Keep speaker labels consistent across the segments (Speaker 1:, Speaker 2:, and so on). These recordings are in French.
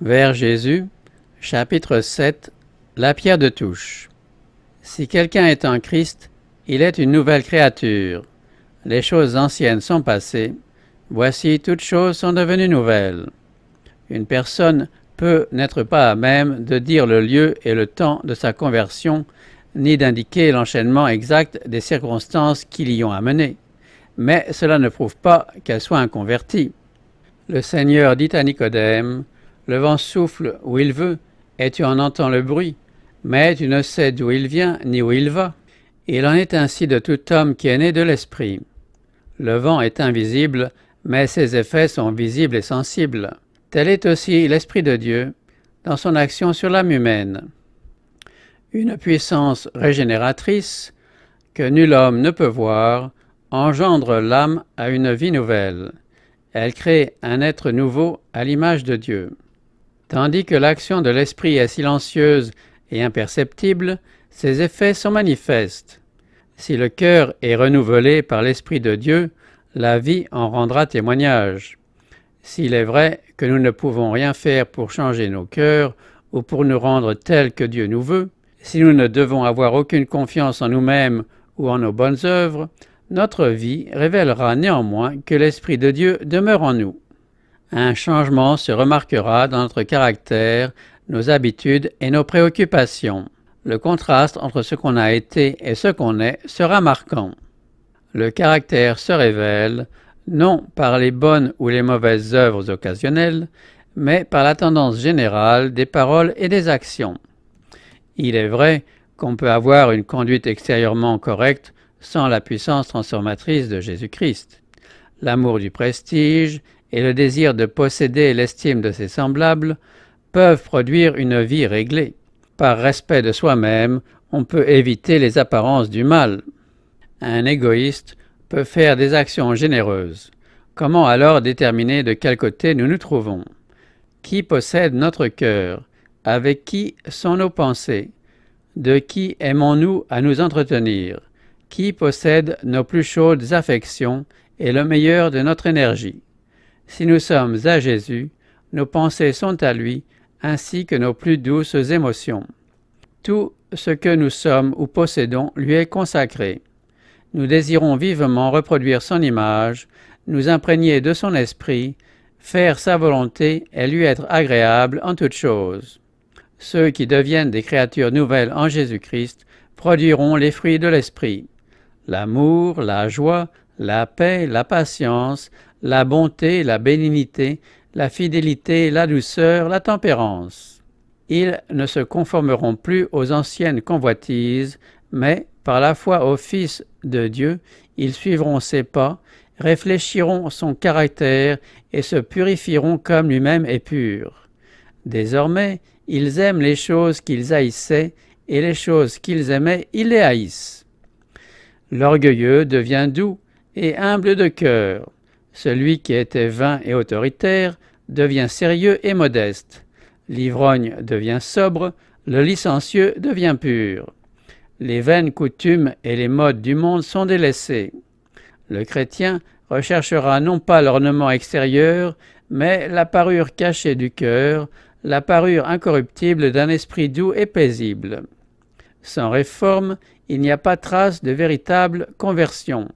Speaker 1: Vers Jésus, chapitre 7 La pierre de touche. Si quelqu'un est en Christ, il est une nouvelle créature. Les choses anciennes sont passées. Voici, toutes choses sont devenues nouvelles. Une personne peut n'être pas à même de dire le lieu et le temps de sa conversion, ni d'indiquer l'enchaînement exact des circonstances qui l'y ont amenée. Mais cela ne prouve pas qu'elle soit un converti. Le Seigneur dit à Nicodème, Le vent souffle où il veut, et tu en entends le bruit, mais tu ne sais d'où il vient ni où il va. Il en est ainsi de tout homme qui est né de l'Esprit. Le vent est invisible, mais ses effets sont visibles et sensibles. Tel est aussi l'Esprit de Dieu dans son action sur l'âme humaine. Une puissance régénératrice que nul homme ne peut voir engendre l'âme à une vie nouvelle. Elle crée un être nouveau à l'image de Dieu. Tandis que l'action de l'esprit est silencieuse et imperceptible, ses effets sont manifestes. Si le cœur est renouvelé par l'Esprit de Dieu, la vie en rendra témoignage. S'il est vrai que nous ne pouvons rien faire pour changer nos cœurs ou pour nous rendre tels que Dieu nous veut, si nous ne devons avoir aucune confiance en nous-mêmes ou en nos bonnes œuvres, notre vie révélera néanmoins que l'Esprit de Dieu demeure en nous. Un changement se remarquera dans notre caractère, nos habitudes et nos préoccupations. Le contraste entre ce qu'on a été et ce qu'on est sera marquant. Le caractère se révèle non par les bonnes ou les mauvaises œuvres occasionnelles, mais par la tendance générale des paroles et des actions. Il est vrai qu'on peut avoir une conduite extérieurement correcte sans la puissance transformatrice de Jésus-Christ. L'amour du prestige et le désir de posséder l'estime de ses semblables peuvent produire une vie réglée. Par respect de soi-même, on peut éviter les apparences du mal. Un égoïste peut faire des actions généreuses. Comment alors déterminer de quel côté nous nous trouvons? Qui possède notre cœur? Avec qui sont nos pensées? De qui aimons-nous à nous entretenir? Qui possède nos plus chaudes affections et le meilleur de notre énergie? Si nous sommes à Jésus, nos pensées sont à lui, ainsi que nos plus douces émotions. Tout ce que nous sommes ou possédons lui est consacré. Nous désirons vivement reproduire son image, nous imprégner de son esprit, faire sa volonté et lui être agréable en toutes choses. Ceux qui deviennent des créatures nouvelles en Jésus-Christ produiront les fruits de l'esprit l'amour, la joie, la paix, la patience, la bonté, la bénignité, la fidélité, la douceur, la tempérance. Ils ne se conformeront plus aux anciennes convoitises, mais, par la foi au Fils de Dieu, ils suivront ses pas, réfléchiront son caractère et se purifieront comme lui-même est pur. Désormais, ils aiment les choses qu'ils haïssaient, et les choses qu'ils aimaient, ils les haïssent. L'orgueilleux devient doux et humble de cœur. Celui qui était vain et autoritaire devient sérieux et modeste. L'ivrogne devient sobre, le licencieux devient pur. Les vaines coutumes et les modes du monde sont délaissés. Le chrétien recherchera non pas l'ornement extérieur, mais la parure cachée du cœur, la parure incorruptible d'un esprit doux et paisible. Sans réforme, il n'y a pas trace de véritable conversion.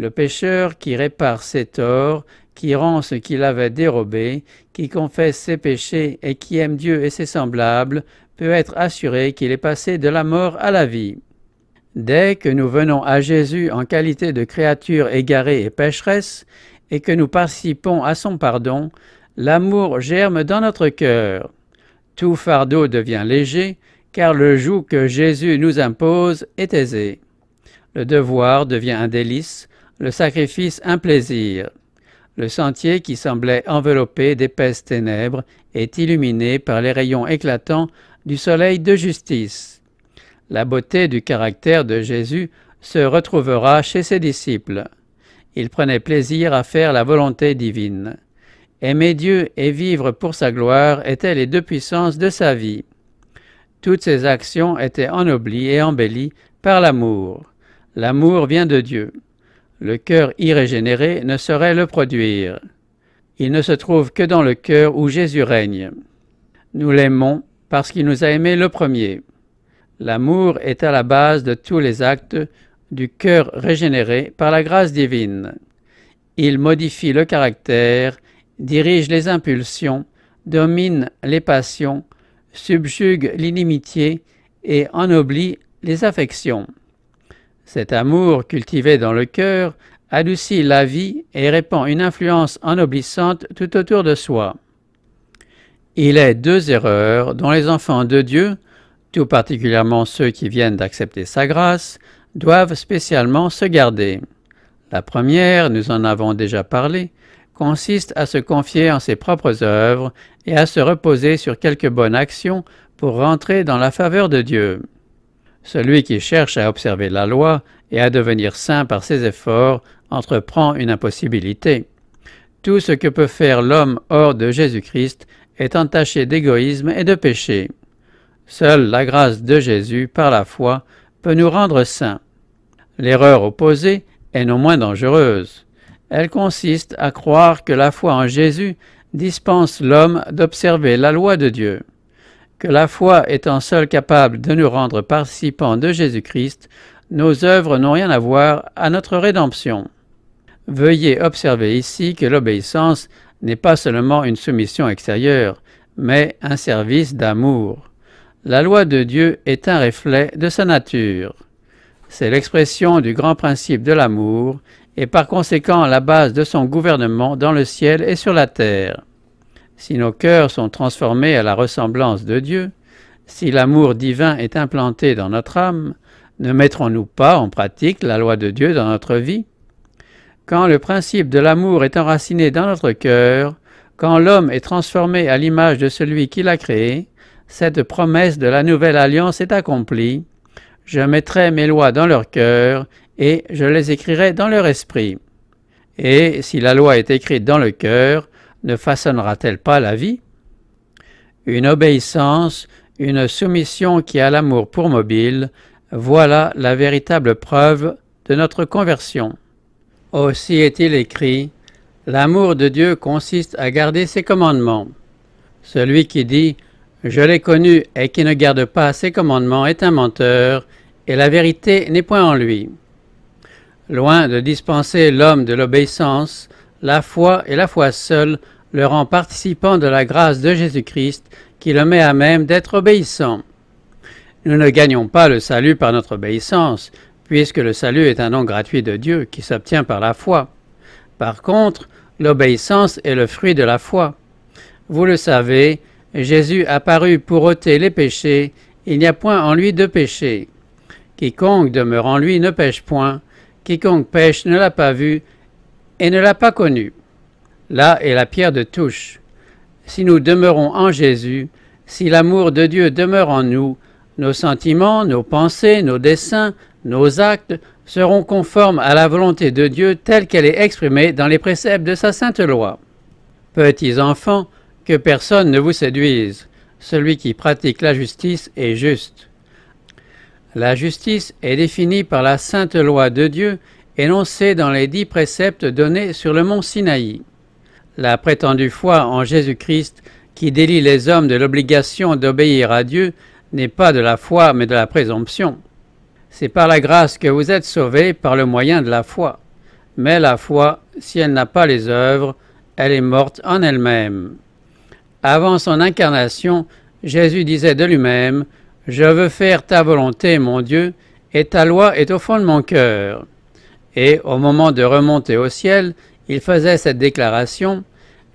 Speaker 1: Le pécheur qui répare ses torts, qui rend ce qu'il avait dérobé, qui confesse ses péchés et qui aime Dieu et ses semblables, peut être assuré qu'il est passé de la mort à la vie. Dès que nous venons à Jésus en qualité de créature égarée et pécheresse, et que nous participons à son pardon, l'amour germe dans notre cœur. Tout fardeau devient léger, car le joug que Jésus nous impose est aisé. Le devoir devient un délice, le sacrifice un plaisir. Le sentier qui semblait enveloppé d'épaisses ténèbres est illuminé par les rayons éclatants du soleil de justice. La beauté du caractère de Jésus se retrouvera chez ses disciples. Il prenait plaisir à faire la volonté divine. Aimer Dieu et vivre pour sa gloire étaient les deux puissances de sa vie. Toutes ses actions étaient ennoblies et embellies par l'amour. L'amour vient de Dieu. Le cœur irrégénéré ne saurait le produire. Il ne se trouve que dans le cœur où Jésus règne. Nous l'aimons parce qu'il nous a aimés le premier. L'amour est à la base de tous les actes du cœur régénéré par la grâce divine. Il modifie le caractère, dirige les impulsions, domine les passions, subjugue l'inimitié et ennoblit les affections. Cet amour cultivé dans le cœur adoucit la vie et répand une influence ennoblissante tout autour de soi. Il est deux erreurs dont les enfants de Dieu, tout particulièrement ceux qui viennent d'accepter sa grâce, doivent spécialement se garder. La première, nous en avons déjà parlé, consiste à se confier en ses propres œuvres et à se reposer sur quelques bonnes actions pour rentrer dans la faveur de Dieu. Celui qui cherche à observer la loi et à devenir saint par ses efforts entreprend une impossibilité. Tout ce que peut faire l'homme hors de Jésus-Christ est entaché d'égoïsme et de péché. Seule la grâce de Jésus, par la foi, peut nous rendre saints. L'erreur opposée est non moins dangereuse. Elle consiste à croire que la foi en Jésus dispense l'homme d'observer la loi de Dieu, que la foi étant seule capable de nous rendre participants de Jésus-Christ, nos œuvres n'ont rien à voir à notre rédemption. Veuillez observer ici que l'obéissance n'est pas seulement une soumission extérieure, mais un service d'amour. La loi de Dieu est un reflet de sa nature. C'est l'expression du grand principe de l'amour et par conséquent la base de son gouvernement dans le ciel et sur la terre. Si nos cœurs sont transformés à la ressemblance de Dieu, si l'amour divin est implanté dans notre âme, ne mettrons-nous pas en pratique la loi de Dieu dans notre vie? Quand le principe de l'amour est enraciné dans notre cœur, quand l'homme est transformé à l'image de celui qui l'a créé, cette promesse de la nouvelle alliance est accomplie. Je mettrai mes lois dans leur cœur et je les écrirai dans leur esprit. Et si la loi est écrite dans le cœur, ne façonnera-t-elle pas la vie? Une obéissance, une soumission qui a l'amour pour mobile, voilà la véritable preuve de notre conversion. Aussi est-il écrit, L'amour de Dieu consiste à garder ses commandements. Celui qui dit Je l'ai connu et qui ne garde pas ses commandements est un menteur, et la vérité n'est point en lui. Loin de dispenser l'homme de l'obéissance, la foi et la foi seule le rend participant de la grâce de Jésus-Christ qui le met à même d'être obéissant. Nous ne gagnons pas le salut par notre obéissance, puisque le salut est un don gratuit de Dieu qui s'obtient par la foi. Par contre, l'obéissance est le fruit de la foi. Vous le savez, Jésus apparut pour ôter les péchés, il n'y a point en lui de péché. Quiconque demeure en lui ne pêche point, Quiconque pêche ne l'a pas vu et ne l'a pas connu. Là est la pierre de touche. Si nous demeurons en Jésus, si l'amour de Dieu demeure en nous, nos sentiments, nos pensées, nos desseins, nos actes seront conformes à la volonté de Dieu telle qu'elle est exprimée dans les préceptes de sa sainte loi. Petits enfants, que personne ne vous séduise. Celui qui pratique la justice est juste. La justice est définie par la sainte loi de Dieu énoncée dans les dix préceptes donnés sur le mont Sinaï. La prétendue foi en Jésus-Christ qui délie les hommes de l'obligation d'obéir à Dieu n'est pas de la foi mais de la présomption. C'est par la grâce que vous êtes sauvés par le moyen de la foi. Mais la foi, si elle n'a pas les œuvres, elle est morte en elle-même. Avant son incarnation, Jésus disait de lui-même je veux faire ta volonté, mon Dieu, et ta loi est au fond de mon cœur. Et au moment de remonter au ciel, il faisait cette déclaration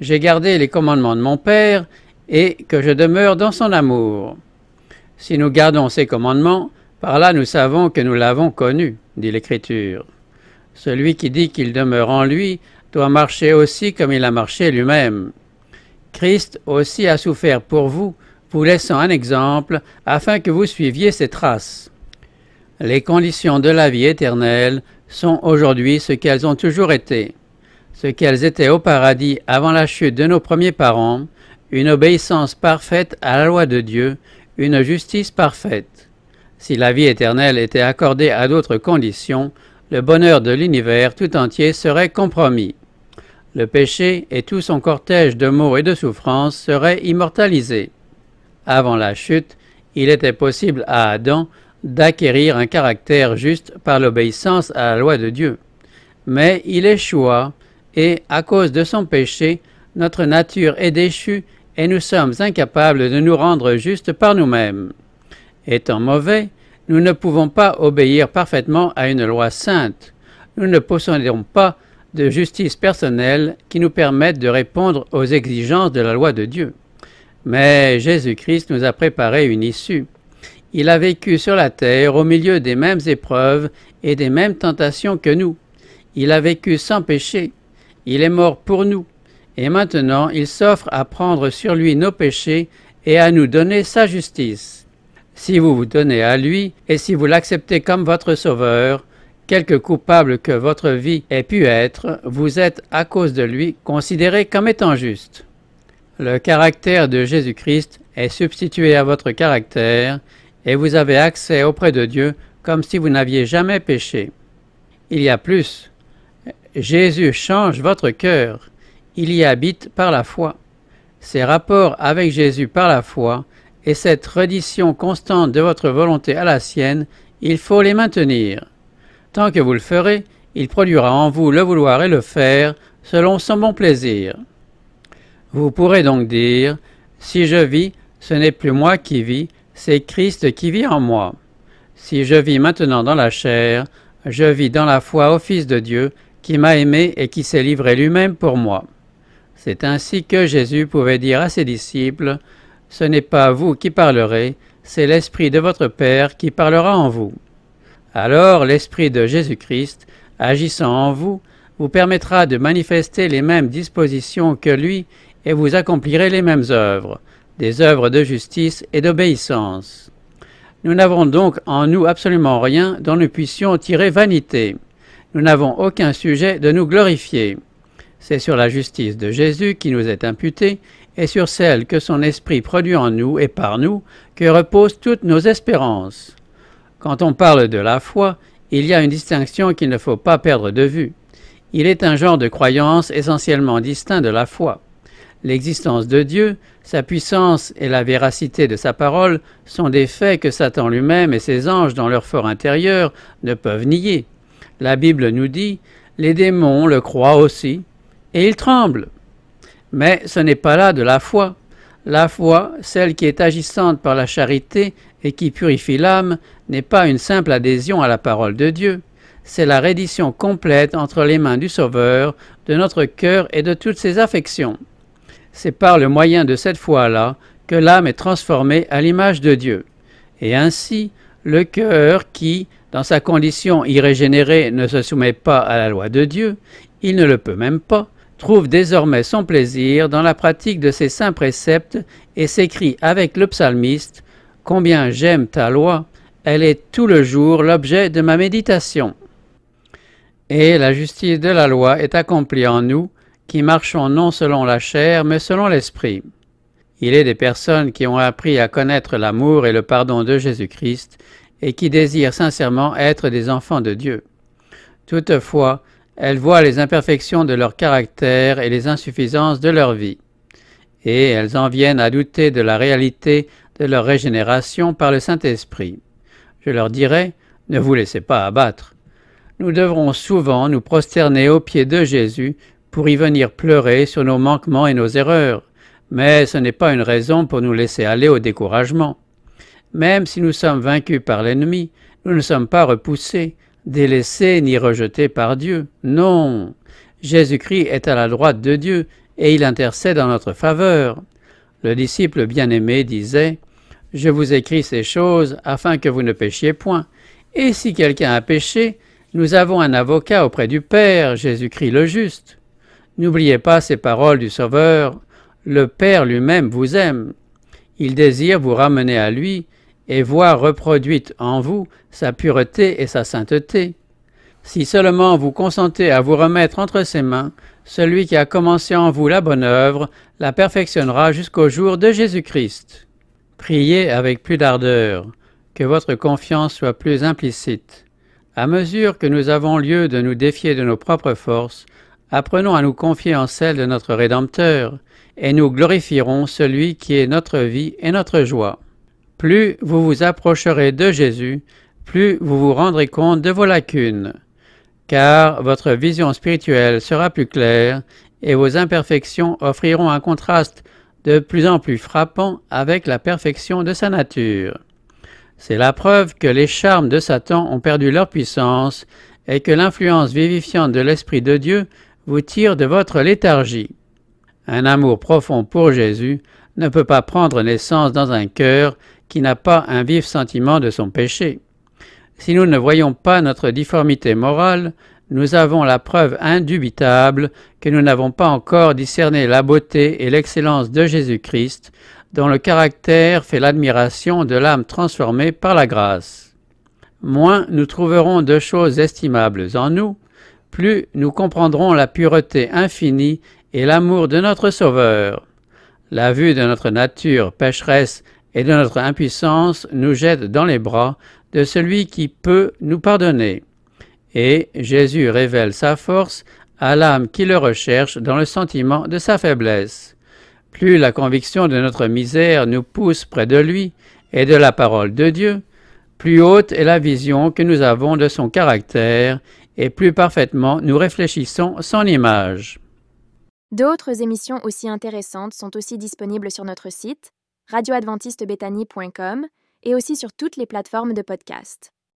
Speaker 1: J'ai gardé les commandements de mon Père, et que je demeure dans son amour. Si nous gardons ces commandements, par là nous savons que nous l'avons connu, dit l'Écriture. Celui qui dit qu'il demeure en lui doit marcher aussi comme il a marché lui-même. Christ aussi a souffert pour vous, vous laissant un exemple afin que vous suiviez ses traces. Les conditions de la vie éternelle sont aujourd'hui ce qu'elles ont toujours été, ce qu'elles étaient au paradis avant la chute de nos premiers parents, une obéissance parfaite à la loi de Dieu, une justice parfaite. Si la vie éternelle était accordée à d'autres conditions, le bonheur de l'univers tout entier serait compromis. Le péché et tout son cortège de maux et de souffrances seraient immortalisés. Avant la chute, il était possible à Adam d'acquérir un caractère juste par l'obéissance à la loi de Dieu. Mais il échoua, et à cause de son péché, notre nature est déchue et nous sommes incapables de nous rendre justes par nous-mêmes. Étant mauvais, nous ne pouvons pas obéir parfaitement à une loi sainte. Nous ne possédons pas de justice personnelle qui nous permette de répondre aux exigences de la loi de Dieu. Mais Jésus-Christ nous a préparé une issue. Il a vécu sur la terre au milieu des mêmes épreuves et des mêmes tentations que nous. Il a vécu sans péché. Il est mort pour nous. Et maintenant il s'offre à prendre sur lui nos péchés et à nous donner sa justice. Si vous vous donnez à lui et si vous l'acceptez comme votre sauveur, quelque coupable que votre vie ait pu être, vous êtes à cause de lui considéré comme étant juste. Le caractère de Jésus-Christ est substitué à votre caractère et vous avez accès auprès de Dieu comme si vous n'aviez jamais péché. Il y a plus. Jésus change votre cœur. Il y habite par la foi. Ces rapports avec Jésus par la foi et cette reddition constante de votre volonté à la sienne, il faut les maintenir. Tant que vous le ferez, il produira en vous le vouloir et le faire selon son bon plaisir. Vous pourrez donc dire, si je vis, ce n'est plus moi qui vis, c'est Christ qui vit en moi. Si je vis maintenant dans la chair, je vis dans la foi au Fils de Dieu, qui m'a aimé et qui s'est livré lui-même pour moi. C'est ainsi que Jésus pouvait dire à ses disciples, ce n'est pas vous qui parlerez, c'est l'Esprit de votre Père qui parlera en vous. Alors l'Esprit de Jésus-Christ, agissant en vous, vous permettra de manifester les mêmes dispositions que lui et vous accomplirez les mêmes œuvres, des œuvres de justice et d'obéissance. Nous n'avons donc en nous absolument rien dont nous puissions tirer vanité. Nous n'avons aucun sujet de nous glorifier. C'est sur la justice de Jésus qui nous est imputée et sur celle que son Esprit produit en nous et par nous que reposent toutes nos espérances. Quand on parle de la foi, il y a une distinction qu'il ne faut pas perdre de vue. Il est un genre de croyance essentiellement distinct de la foi. L'existence de Dieu, sa puissance et la véracité de sa parole sont des faits que Satan lui-même et ses anges dans leur fort intérieur ne peuvent nier. La Bible nous dit, les démons le croient aussi, et ils tremblent. Mais ce n'est pas là de la foi. La foi, celle qui est agissante par la charité et qui purifie l'âme, n'est pas une simple adhésion à la parole de Dieu. C'est la reddition complète entre les mains du Sauveur de notre cœur et de toutes ses affections. C'est par le moyen de cette foi-là que l'âme est transformée à l'image de Dieu. Et ainsi, le cœur qui, dans sa condition irrégénérée, ne se soumet pas à la loi de Dieu, il ne le peut même pas, trouve désormais son plaisir dans la pratique de ses saints préceptes et s'écrit avec le psalmiste Combien j'aime ta loi, elle est tout le jour l'objet de ma méditation. Et la justice de la loi est accomplie en nous, qui marchons non selon la chair, mais selon l'esprit. Il est des personnes qui ont appris à connaître l'amour et le pardon de Jésus-Christ et qui désirent sincèrement être des enfants de Dieu. Toutefois, elles voient les imperfections de leur caractère et les insuffisances de leur vie, et elles en viennent à douter de la réalité de leur régénération par le Saint-Esprit. Je leur dirai, ne vous laissez pas abattre. Nous devrons souvent nous prosterner aux pieds de Jésus pour y venir pleurer sur nos manquements et nos erreurs, mais ce n'est pas une raison pour nous laisser aller au découragement. Même si nous sommes vaincus par l'ennemi, nous ne sommes pas repoussés, délaissé ni rejeté par Dieu. Non. Jésus-Christ est à la droite de Dieu et il intercède en notre faveur. Le disciple bien-aimé disait Je vous écris ces choses afin que vous ne péchiez point. Et si quelqu'un a péché, nous avons un avocat auprès du Père, Jésus-Christ le juste. N'oubliez pas ces paroles du Sauveur. Le Père lui-même vous aime. Il désire vous ramener à lui et voir reproduite en vous sa pureté et sa sainteté. Si seulement vous consentez à vous remettre entre ses mains, celui qui a commencé en vous la bonne œuvre la perfectionnera jusqu'au jour de Jésus-Christ. Priez avec plus d'ardeur, que votre confiance soit plus implicite. À mesure que nous avons lieu de nous défier de nos propres forces, apprenons à nous confier en celles de notre Rédempteur, et nous glorifierons celui qui est notre vie et notre joie. Plus vous vous approcherez de Jésus, plus vous vous rendrez compte de vos lacunes, car votre vision spirituelle sera plus claire et vos imperfections offriront un contraste de plus en plus frappant avec la perfection de sa nature. C'est la preuve que les charmes de Satan ont perdu leur puissance et que l'influence vivifiante de l'Esprit de Dieu vous tire de votre léthargie. Un amour profond pour Jésus ne peut pas prendre naissance dans un cœur qui n'a pas un vif sentiment de son péché. Si nous ne voyons pas notre difformité morale, nous avons la preuve indubitable que nous n'avons pas encore discerné la beauté et l'excellence de Jésus-Christ, dont le caractère fait l'admiration de l'âme transformée par la grâce. Moins nous trouverons de choses estimables en nous, plus nous comprendrons la pureté infinie et l'amour de notre Sauveur. La vue de notre nature pécheresse et de notre impuissance nous jette dans les bras de celui qui peut nous pardonner. Et Jésus révèle sa force à l'âme qui le recherche dans le sentiment de sa faiblesse. Plus la conviction de notre misère nous pousse près de lui et de la parole de Dieu, plus haute est la vision que nous avons de son caractère et plus parfaitement nous réfléchissons son image.
Speaker 2: D'autres émissions aussi intéressantes sont aussi disponibles sur notre site radioadventistebethany.com et aussi sur toutes les plateformes de podcast.